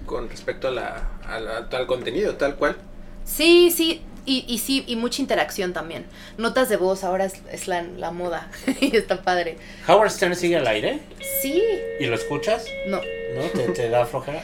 con respecto a la, a la- al contenido, tal cual. Sí, sí, y, y sí, y mucha interacción también. Notas de voz ahora es, es la, la moda y está padre. Howard Stern sigue al aire Sí, y lo escuchas, no, ¿no? ¿Te, te da flojera?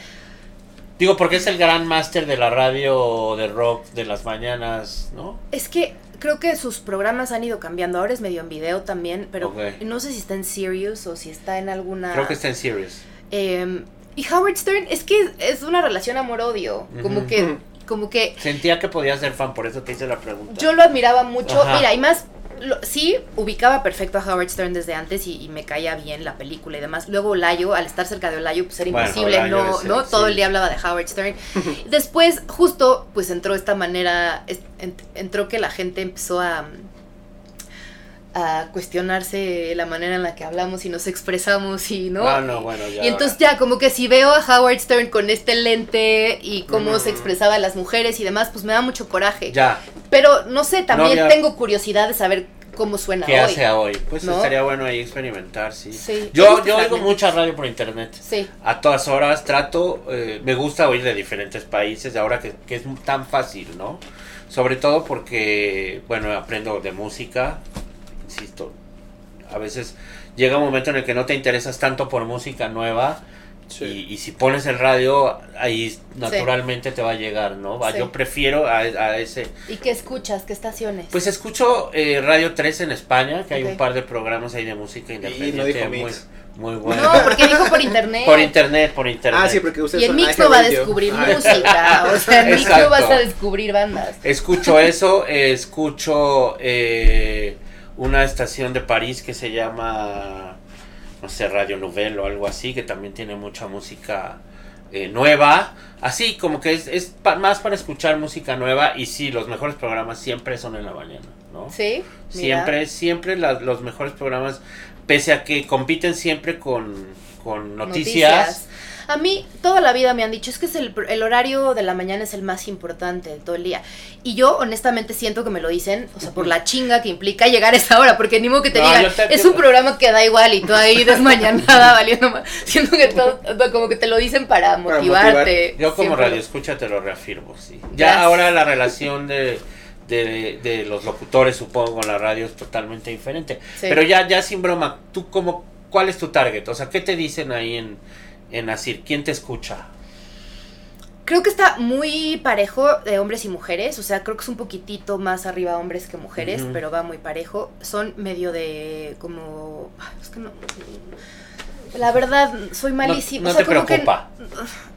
Digo, porque es el gran máster de la radio de rock de las mañanas, ¿no? Es que creo que sus programas han ido cambiando. Ahora es medio en video también, pero no sé si está en Sirius o si está en alguna. Creo que está en Sirius. Em, y Howard Stern es que es una relación amor-odio. Como que, como que Sentía que podía ser fan, por eso te hice la pregunta. yo lo admiraba mucho. Ajá. Mira, y más, lo- sí, ubicaba perfecto a Howard Stern desde antes y, y me caía bien la película y demás. Luego Olayo, al estar cerca de Olayo, pues era Bueno, imposible, Olayo no, ¿no? Todo el día hablaba de Howard Stern. Después, justo, pues entró esta manera, ent- entró que la gente empezó a a cuestionarse la manera en la que hablamos y nos expresamos y no Ah, no, bueno, ya. y entonces ya como que si veo a Howard Stern con este lente y cómo Ujú. se expresaba las mujeres y demás, pues me da mucho coraje. Ya, Pero no sé, también tengo curiosidad de saber cómo suena ¿qué hoy. hace hoy? Pues estaría bueno ahí experimentar, sí. Sí. ¿Te Yo, yo oigo mucha radio por internet. Sí. A todas horas trato, eh, me gusta oír de diferentes países, ahora que, que es tan fácil, ¿no? Sobre todo porque, bueno, aprendo de música, insisto, a veces llega un momento en el que no te interesas tanto por música nueva Sí. y, y si pones el radio, ahí naturalmente te va a llegar, ¿no? Va, Sí. Yo prefiero a, a ese... ¿Y qué escuchas? ¿Qué estaciones? Pues escucho eh, Radio 3 en España, que hay un par de programas ahí de música independiente dijo muy, muy no, porque dijo por internet. Por internet, por internet. Ah, sí, porque ustedes y en son Mix no va a descubrir Ah. música, o sea, en Mix no Exacto. vas a descubrir bandas. Escucho eso, eh, escucho eh, una estación de París que se llama, no sé, Radio Nouvelle o algo así, que también tiene mucha música eh, nueva. Así como que es, es pa- más para escuchar música nueva y sí, los mejores programas siempre son en la mañana, ¿no? Sí. mira. Siempre, siempre la- los mejores programas, pese a que compiten siempre con, con noticias. A mí toda la vida me han dicho, es que es el, el horario de la mañana es el más importante de todo el día. Y yo honestamente siento que me lo dicen, o sea, por la chinga que implica llegar a esa hora, porque ni modo que te No, digan, te- es un programa que da igual y tú ahí desmañanada valiendo más. Siento que todo, como que te lo dicen para Para motivarte. Yo como Siempre radio escucha te lo reafirmo, sí. Ya Gracias. ahora la relación de, de, de los locutores, supongo, con la radio es totalmente diferente. Sí. Pero ya, ya sin broma, ¿tú cómo, cuál es tu target? O sea, ¿qué te dicen ahí en, en Asir? ¿Quién te escucha? Creo que está muy parejo de hombres y mujeres, o sea, creo que es un poquitito más arriba hombres que mujeres, pero va muy parejo. Son medio de como... ay, Es que no... La verdad, soy malísima. no o sea, te como que preocupa.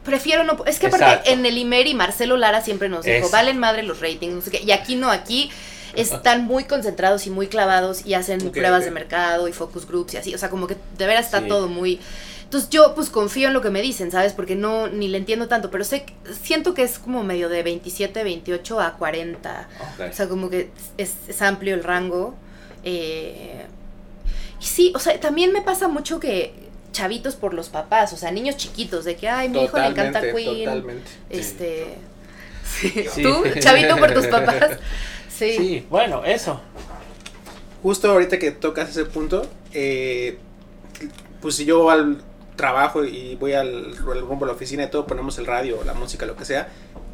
prefiero no... Es que aparte Exacto. en el Imer y Marcelo Lara siempre nos dijo, Es- valen madre los ratings, no sé qué. Y aquí no, aquí están muy concentrados y muy clavados y hacen pruebas de mercado y focus groups y así. O sea, como que de veras está Sí. todo muy... Entonces yo pues confío en lo que me dicen, ¿sabes? Porque no, ni le entiendo tanto, pero sé, que- siento que es como medio de 27, 28 a 40. Ok. O sea, como que es, es amplio el rango. Eh, y sí, o sea, también me pasa mucho que chavitos por los papás, o sea, niños chiquitos, de que, ay, mi hijo le encanta Queen. totalmente. Este... sí. Sí. ¿Tú, chavito por tus papás? Sí. Sí, bueno, eso. Justo ahorita que tocas ese punto, eh, pues si yo al trabajo y voy al, al rumbo a la oficina y todo, ponemos el radio, la música, lo que sea,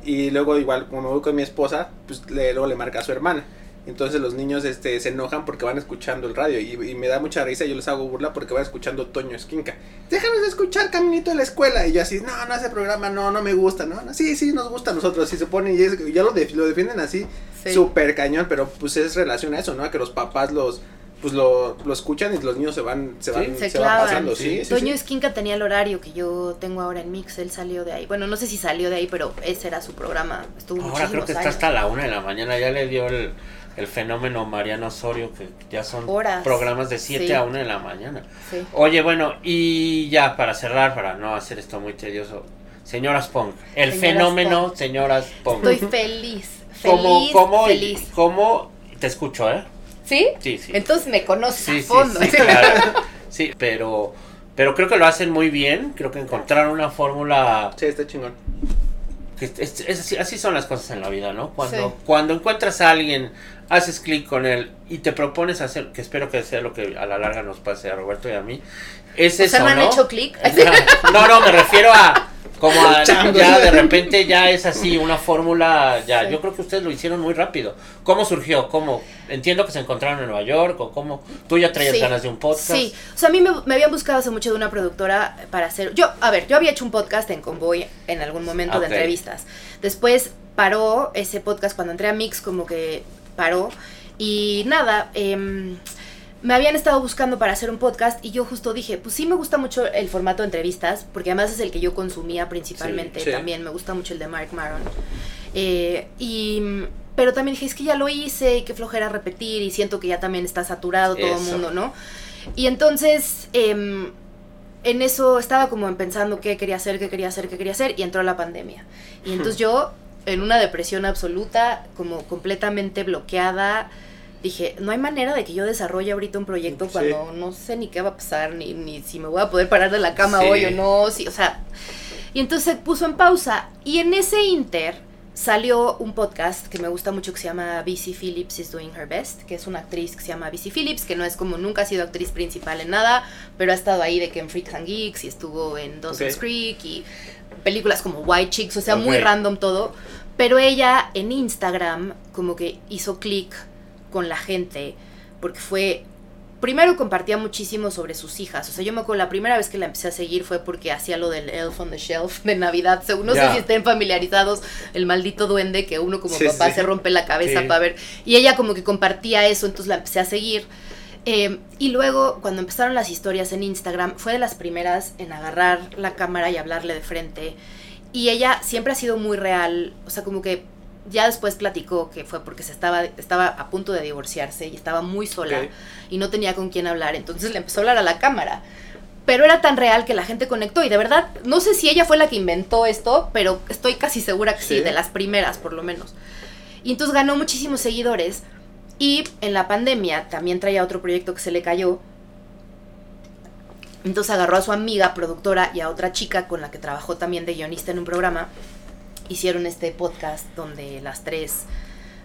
y luego igual como voy con mi esposa, pues le, luego le marca a su hermana. Entonces los niños este, se enojan porque van escuchando el radio y, y me da mucha risa, yo les hago burla porque van escuchando Toño Esquinca. Déjanos escuchar Caminito de la Escuela. Y yo así, no, no, ese programa no, no me gusta, ¿no? no sí, sí, nos gusta a nosotros. Y se ponen y es- ya lo, def- lo defienden así, Sí. súper cañón, pero pues es relación a eso, ¿no? A que los papás los, pues lo, lo escuchan y los niños se van, se van, Se se van clavan. pasando, sí, sí, Toño sí. Esquinca tenía el horario que yo tengo ahora en Mix, él salió de ahí. Bueno, no sé si salió de ahí, pero ese era su programa. Estuvo Ahora creo que está hasta la una de la mañana. Ya le dio el, el fenómeno Mariano Osorio, que ya son Horas. programas de 7 Sí. a 1 de la mañana. Sí. Oye, bueno, y ya para cerrar, para no hacer esto muy tedioso. Señoras Pong, el Señoras fenómeno Pong. Señoras Pong. Estoy feliz, ¿Cómo, feliz, cómo, feliz. cómo- te escucho, eh? ¿Sí? Sí, sí. Entonces me conoces Sí, a fondo. sí, claro. Sí, pero, pero creo que lo hacen muy bien. Creo que encontraron una fórmula Sí, está chingón. que es- es- es así, así son las cosas en la vida, ¿no? Cuando, Sí. cuando encuentras a alguien, haces clic con él y te propones hacer, que espero que sea lo que a la larga nos pase a Roberto y a mí, es O sea, eso, ¿no han ¿no? hecho clic? No, no, me refiero a como a ya de repente ya es así una fórmula ya. Sí. Yo creo que ustedes lo hicieron muy rápido. ¿Cómo surgió? ¿Cómo? Entiendo que se encontraron en Nueva York o cómo tú ya traías Sí, ganas de un podcast. Sí, o sea, a mí me, me habían buscado hace mucho de una productora para hacer... Yo, a ver, yo había hecho un podcast en Convoy en algún momento Ok. de entrevistas. Después paró ese podcast cuando entré a Mix, como que paró. Y nada, em, me habían estado buscando para hacer un podcast y yo justo dije, pues sí me gusta mucho el formato de entrevistas, porque además es el que yo consumía principalmente. Sí, sí. También me gusta mucho el de Mark Maron. Eh, y, pero también dije, es que ya lo hice y qué flojera repetir y siento que ya también está saturado todo el mundo, ¿no? Y entonces, em, en eso estaba como en pensando qué quería hacer, qué quería hacer, qué quería hacer, y entró la pandemia. Y entonces yo, en una depresión absoluta, como completamente bloqueada, dije, no hay manera de que yo desarrolle ahorita un proyecto Sí. cuando no sé ni qué va a pasar, ni, ni si me voy a poder parar de la cama Sí. hoy o no, si, o sea... Y entonces se puso en pausa. Y en ese inter salió un podcast que me gusta mucho que se llama BC Phillips is Doing Her Best, que es una actriz que se llama BC Phillips, que no es como nunca ha sido actriz principal en nada, pero ha estado ahí de que en Freaks and Geeks y estuvo en Dawson's. Creek y películas como White Chicks, o sea, muy random todo. Pero ella en Instagram como que hizo clic con la gente porque fue primero compartía muchísimo sobre sus hijas. O sea, yo me acuerdo la primera vez que la empecé a seguir fue porque hacía lo del Elf on the Shelf de Navidad. Según no sé si estén familiarizados, el maldito duende que uno como Sí, papá sí. se rompe la cabeza Sí. para ver. Y ella como que compartía eso, entonces la empecé a seguir. Eh, y luego, cuando empezaron las historias en Instagram, fue de las primeras en agarrar la cámara y hablarle de frente. Y ella siempre ha sido muy real, o sea, como que ya después platicó que fue porque se estaba, estaba a punto de divorciarse y estaba muy sola y no tenía con quién hablar, entonces le empezó a hablar a la cámara. Pero era tan real que la gente conectó y de verdad, no sé si ella fue la que inventó esto, pero estoy casi segura que sí, Sí. de las primeras por lo menos. Y entonces ganó muchísimos seguidores y en la pandemia también traía otro proyecto que se le cayó. Entonces agarró a su amiga productora y a otra chica con la que trabajó también de guionista en un programa. Hicieron este podcast donde las tres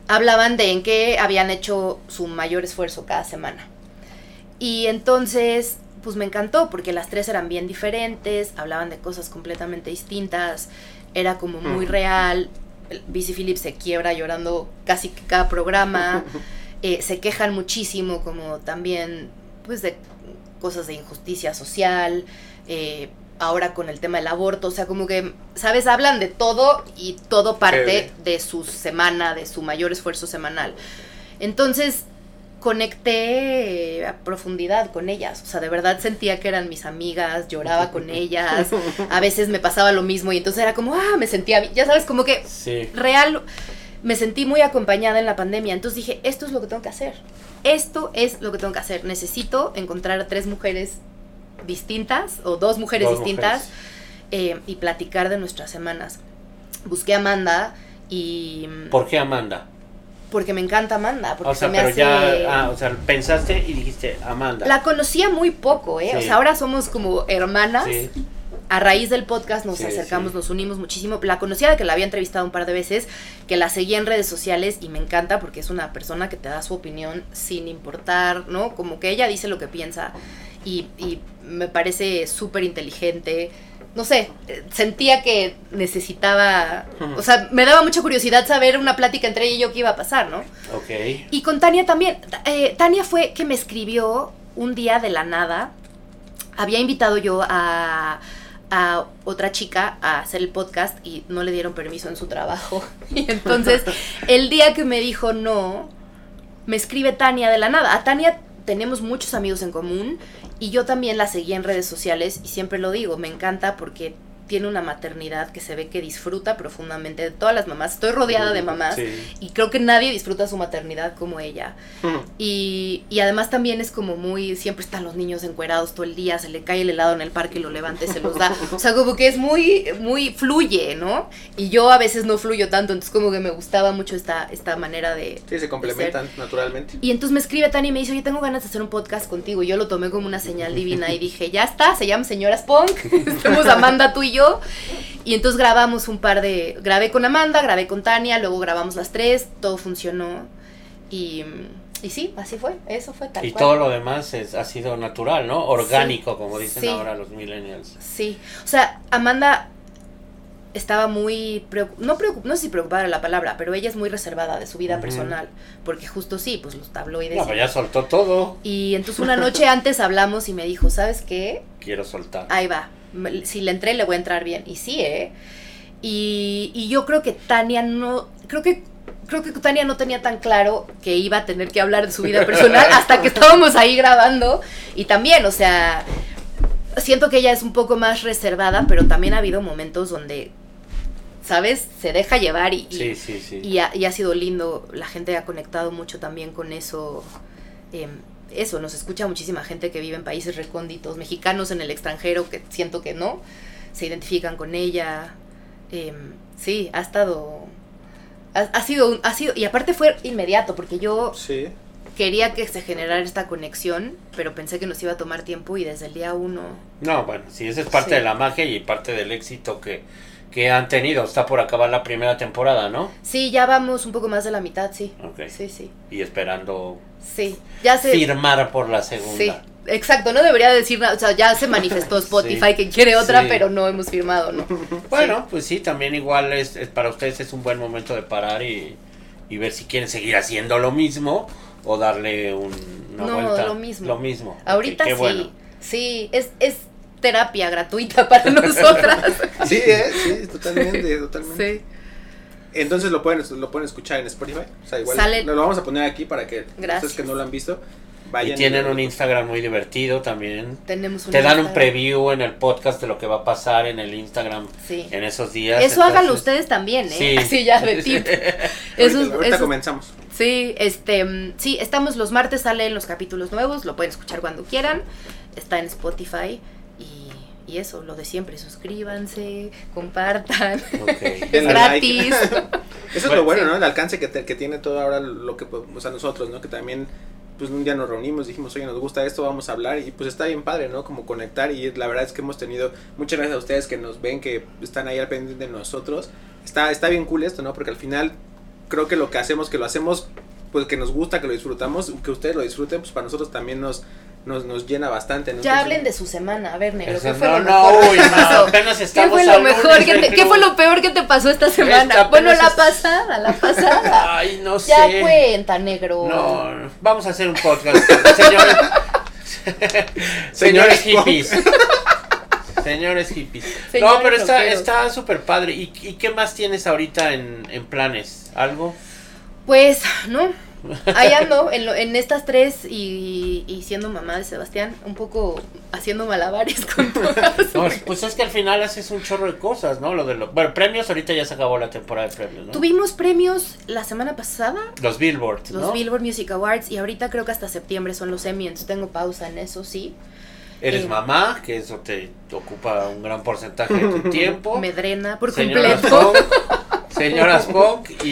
hablaban de en qué habían hecho su mayor esfuerzo cada semana. Y entonces, pues me encantó porque las tres eran bien diferentes, hablaban de cosas completamente distintas, era como muy Mm. real. BC Phillips se quiebra llorando casi cada programa. Eh, se quejan muchísimo como también pues de cosas de injusticia social, eh, ahora con el tema del aborto, o sea, como que, ¿sabes? Hablan de todo y todo parte de su semana, de su mayor esfuerzo semanal. Entonces, conecté a profundidad con ellas, o sea, de verdad sentía que eran mis amigas, lloraba con ellas, a veces me pasaba lo mismo y entonces era como, ah, me sentía, bien", ya sabes, como que Sí. real me sentí muy acompañada en la pandemia. Entonces dije, esto es lo que tengo que hacer. Esto es lo que tengo que hacer. Necesito encontrar a tres mujeres distintas o dos mujeres Dos distintas mujeres. eh, y platicar de nuestras semanas. Busqué a Amanda y... ¿Por qué Amanda? Porque me encanta Amanda. Porque O sea, se me pero hace... ya, ah, o sea, pensaste y dijiste Amanda. La conocía muy poco, ¿eh? O sea, ahora somos como hermanas. Sí. a raíz del podcast nos Sí, acercamos, nos unimos muchísimo. La conocía de que la había entrevistado un par de veces, que la seguía en redes sociales y me encanta porque es una persona que te da su opinión sin importar, ¿no? Como que ella dice lo que piensa y, y me parece súper inteligente. No sé, eh, sentía que necesitaba, Ujú. o sea, me daba mucha curiosidad saber una plática entre ella y yo qué iba a pasar, ¿no? Ok. Y con Tania también. Eh, Tania fue que me escribió un día de la nada. Había invitado yo a, a otra chica a hacer el podcast y no le dieron permiso en su trabajo. Y entonces, el día que me dijo no, me escribe Tania de la nada. A Tania tenemos muchos amigos en común y yo también la seguí en redes sociales y siempre lo digo, me encanta porque tiene una maternidad que se ve que disfruta profundamente de todas las mamás. Estoy rodeada de mamás Sí. y creo que nadie disfruta su maternidad como ella. Y, y además también es como muy, siempre están los niños encuerados todo el día, se le cae el helado en el parque y lo levanta y se los da. O sea, como que es muy, muy fluye, ¿no? Y yo a veces no fluyo tanto, entonces como que me gustaba mucho esta, esta manera de... Sí, se complementan naturalmente. Y entonces me escribe Tani y me dice, oye, tengo ganas de hacer un podcast contigo. Y yo lo tomé como una señal divina y dije, ya está, se llama Señoras Punk. Estamos Amanda, tú y yo. Y entonces grabamos un par de... Grabé con Amanda, grabé con Tania, luego grabamos las tres, todo funcionó. Y, y sí, así fue, eso fue tal Y cual. todo lo demás es, ha sido natural, ¿no? Orgánico, como dicen Sí. ahora los millennials. Sí, o sea, Amanda estaba muy preocu- no preocup- no sé si preocupada la palabra, pero ella es muy reservada de su vida personal, porque justo sí, pues los tabloides. No, pues ya soltó todo. Y entonces una noche antes hablamos y me dijo, ¿sabes qué? Quiero soltar. Ahí va. Si le entré, le voy a entrar bien. Y sí, ¿eh? Y, y yo creo que Tania no. Creo que. Creo que Tania no tenía tan claro que iba a tener que hablar de su vida personal hasta que estábamos ahí grabando. Y también, o sea, siento que ella es un poco más reservada, pero también ha habido momentos donde, ¿sabes? Se deja llevar y, y- Sí, sí, sí. y ha, y ha sido lindo, la gente ha conectado mucho también con eso. eh, eso, nos escucha muchísima gente que vive en países recónditos, mexicanos en el extranjero que siento que no, se identifican con ella. eh, sí, ha estado... Ha, ha sido, un- ha sido, y aparte fue inmediato, porque yo Sí. quería que se generara esta conexión, pero pensé que nos iba a tomar tiempo y desde el día uno... No, bueno, sí, esa es parte Sí. de la magia y parte del éxito que, que han tenido. Está por acabar la primera temporada, ¿no? Sí, ya vamos un poco más de la mitad, sí. Ok. Sí, sí. Y esperando Sí, ya se... firmar por la segunda. Sí, exacto, no debería decir nada, o sea, ya se manifestó Spotify Sí. que quiere otra, Sí. pero no hemos firmado, ¿no? Bueno, pues sí, también igual es, es para ustedes es un buen momento de parar y, y ver si quieren seguir haciendo lo mismo o darle un, una No, vuelta. lo mismo. Lo mismo. Ahorita Ok, qué sí, bueno. sí, es, es terapia gratuita para nosotras. Sí, ¿eh? Sí, totalmente, totalmente. sí. Entonces lo pueden, lo pueden escuchar en Spotify. O sea, igual Sale- lo vamos a poner aquí para que Gracias. ustedes que no lo han visto Y vayan. tienen un Instagram muy divertido también. Tenemos un Te dan un preview en el podcast de lo que va a pasar en el Instagram Sí. en esos días. Eso háganlo ustedes también, ¿eh? Sí. Así ya de tip. Ahorita, Eso es- ahorita eso es- comenzamos. Sí, este, mm, sí, estamos los martes, salen los capítulos nuevos, lo pueden escuchar cuando quieran, está en Spotify y, eso, lo de siempre, suscríbanse, compartan, es like. gratis. Eso es lo bueno, Sí. ¿no? El alcance que, te- que tiene todo ahora lo que, pues, o sea, nosotros, ¿no? Que también, pues un día nos reunimos, dijimos, oye, nos gusta esto, vamos a hablar y pues está bien padre, ¿no? Como conectar y la verdad es que hemos tenido, muchas gracias a ustedes que nos ven, que están ahí al pendiente de nosotros. Está, está bien cool esto, ¿no? Porque al final creo que lo que hacemos, que lo hacemos, pues que nos gusta, que lo disfrutamos, que ustedes lo disfruten, pues para nosotros también nos, nos, nos llena bastante, ¿no? Ya Entonces, hablen de su semana, a ver, negro, ¿qué fue no, lo no, mejor uy, no, ¿Qué fue lo mejor? te- ¿Qué fue lo peor que te pasó esta semana? Esta bueno, la es- pasada, la pasada. Ay, no sé. ya cuenta, negro. No, vamos a hacer un podcast. Señores, señores hippies. Señores hippies. no, pero está está súper padre. ¿Y, ¿Y qué más tienes ahorita en, en planes? ¿Algo? Pues, no. Ahí ando, en, lo- en estas tres y, y siendo mamá de Sebastián, un poco haciendo malabares con todas. No, pues es que al final haces un chorro de cosas, ¿no? Lo de los bueno, premios, ahorita ya se acabó la temporada de premios, ¿no? Tuvimos premios la semana pasada, Los Billboards, los ¿no? Billboard Music Awards, y ahorita creo que hasta septiembre son los Emmy, entonces tengo pausa en eso, sí. Eres Eh, mamá, que eso te ocupa un gran porcentaje de tu tiempo. Me drena por completo. Señoras Punk y,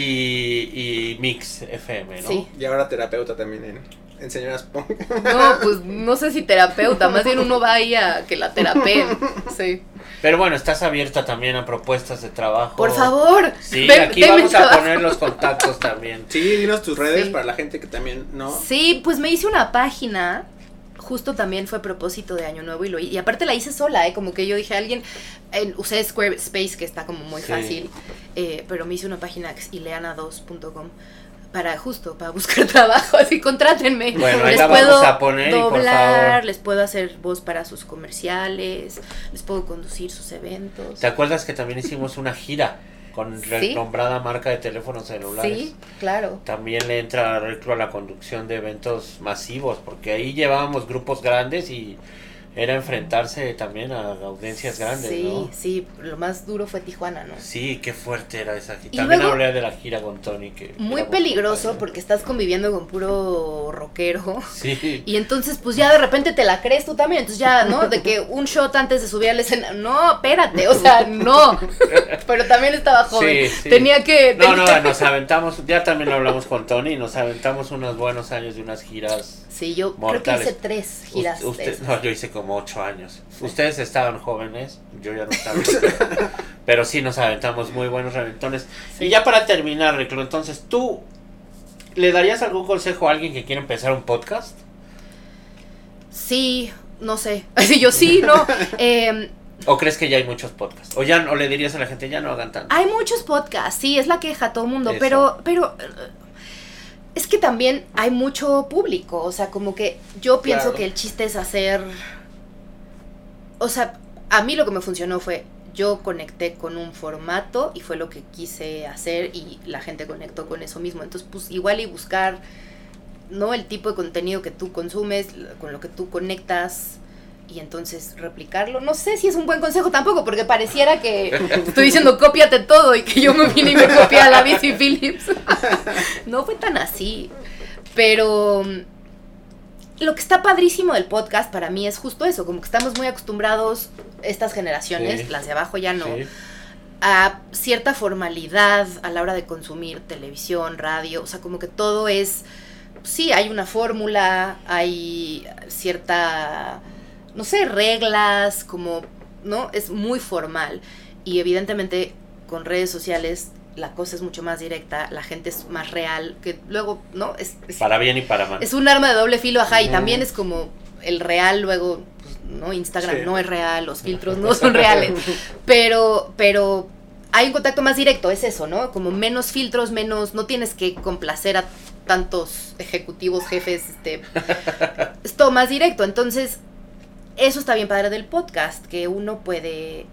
y Mix FM, ¿no? Sí. Y ahora terapeuta también en, en Señoras Punk. No, pues no sé si terapeuta, más bien uno va ahí a que la terapeen. Sí. Pero bueno, estás abierta también a propuestas de trabajo. Por favor. Sí, ven- aquí vamos a poner los contactos también. Sí, dinos tus redes Sí. para la gente que también, ¿no? Sí, pues me hice una página. Justo también fue propósito de Año Nuevo y lo y aparte la hice sola, ¿eh? como que yo dije a alguien, en- usé Squarespace que está como muy Sí. fácil, eh, pero me hice una página que es ileana2.com para justo, para buscar trabajo, así contrátenme. Bueno, les puedo vamos a poner y por doblar, favor. les puedo hacer voz para sus comerciales, les puedo conducir sus eventos. ¿Te acuerdas que también hicimos una gira con Sí. renombrada marca de teléfonos celulares. Sí, claro. También le entra a la conducción de eventos masivos, porque ahí llevábamos grupos grandes y era enfrentarse también a audiencias grandes, sí, ¿no? sí, lo más duro fue Tijuana, ¿no? Sí, qué fuerte era esa gira. También luego- hablé de la gira con Tony. Que Muy peligroso porque estás conviviendo con puro rockero. Sí. Y entonces, pues ya de repente te la crees tú también. Entonces ya, ¿no? De que un shot antes de subir al escenario. No, espérate, o sea, no. Pero también estaba joven. Sí, sí. Tenía que. No, no, nos aventamos, ya también hablamos con Tony, nos aventamos unos buenos años de unas giras. Sí, yo Mortales. creo que hice tres giras. Usted- no, yo hice como ocho años. Ustedes estaban jóvenes, yo ya no estaba. pero sí nos aventamos muy buenos reventones. Sí. Y ya para terminar, Reclo, entonces, ¿tú le darías algún consejo a alguien que quiere empezar un podcast? Sí, no sé. Yo sí, no. Eh, ¿O crees que ya hay muchos podcasts? ¿O ya o le dirías a la gente, ya no hagan tanto? Hay muchos podcasts, sí, es la queja todo el mundo, Eso. pero, pero es que también hay mucho público, o sea, como que yo pienso Claro. que el chiste es hacer, o sea, a mí lo que me funcionó fue, yo conecté con un formato y fue lo que quise hacer y la gente conectó con eso mismo, entonces pues igual y buscar, ¿no? El tipo de contenido que tú consumes, con lo que tú conectas. Y entonces replicarlo. No sé si es un buen consejo tampoco, porque pareciera que estoy diciendo cópiate todo y que yo me vine y me copié a la Bici Phillips. no fue tan así. Pero mm, lo que está padrísimo del podcast para mí es justo eso, como que estamos muy acostumbrados, estas generaciones, Sí. las de abajo ya no, Sí. a cierta formalidad a la hora de consumir televisión, radio, o sea, como que todo es, sí, hay una fórmula, hay cierta, no sé, reglas, como, ¿no? Es muy formal y evidentemente con redes sociales la cosa es mucho más directa, la gente es más real, que luego, ¿no? Es, es, Para bien y para mal. es un arma de doble filo, ajá, y Ujú. también es como el real luego, pues, ¿no? Instagram Sí. no es real, los filtros no son reales, pero, pero hay un contacto más directo, es eso, ¿no? Como menos filtros, menos, no tienes que complacer a tantos ejecutivos, jefes, este, es todo más directo, entonces, eso está bien padre del podcast, que uno puede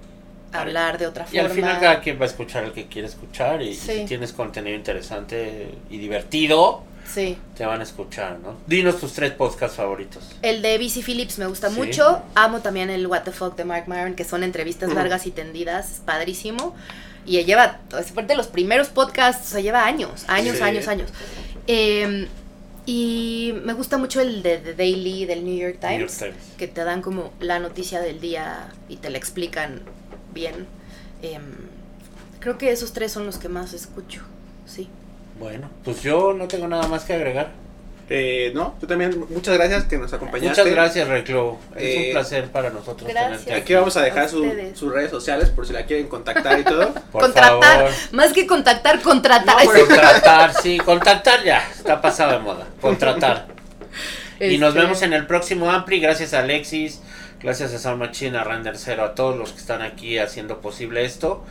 hablar de otra Y forma. al final cada quien va a escuchar el que quiere escuchar y, y si tienes contenido interesante y divertido, Sí. te van a escuchar, ¿no? Dinos tus tres podcasts favoritos. El de BC Phillips me gusta Sí. mucho. Amo también el What the Fuck de Mark Maron, que son entrevistas Ujú. largas y tendidas. Es padrísimo. Y lleva, es parte de los primeros podcasts, o sea, lleva años, años, Sí. años, años. Eh, y me gusta mucho el de The Daily del New York New Times, York Times. que te dan como la noticia del día y te la explican bien. Eh, creo que esos tres son los que más escucho, sí. Bueno, pues yo no tengo nada más que agregar. Eh, no, tú también, muchas gracias que nos acompañaste. Muchas gracias, Reclo. Es Eh, un placer para nosotros gracias. tenerte aquí. Vamos a dejar A su- sus redes sociales por si la quieren contactar y todo. Por contratar, favor. más que contactar, contratar. No. Contratar, sí, contactar ya, está pasado de moda. Contratar. Y nos Este, vemos en el próximo Ampli. Gracias a Alexis, gracias a Sound Machine, a Render Zero, a todos los que están aquí haciendo posible esto.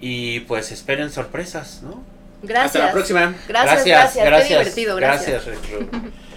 Y pues esperen sorpresas, ¿no? Gracias. Hasta la próxima. Gracias, gracias. Qué divertido, gracias. Gracias.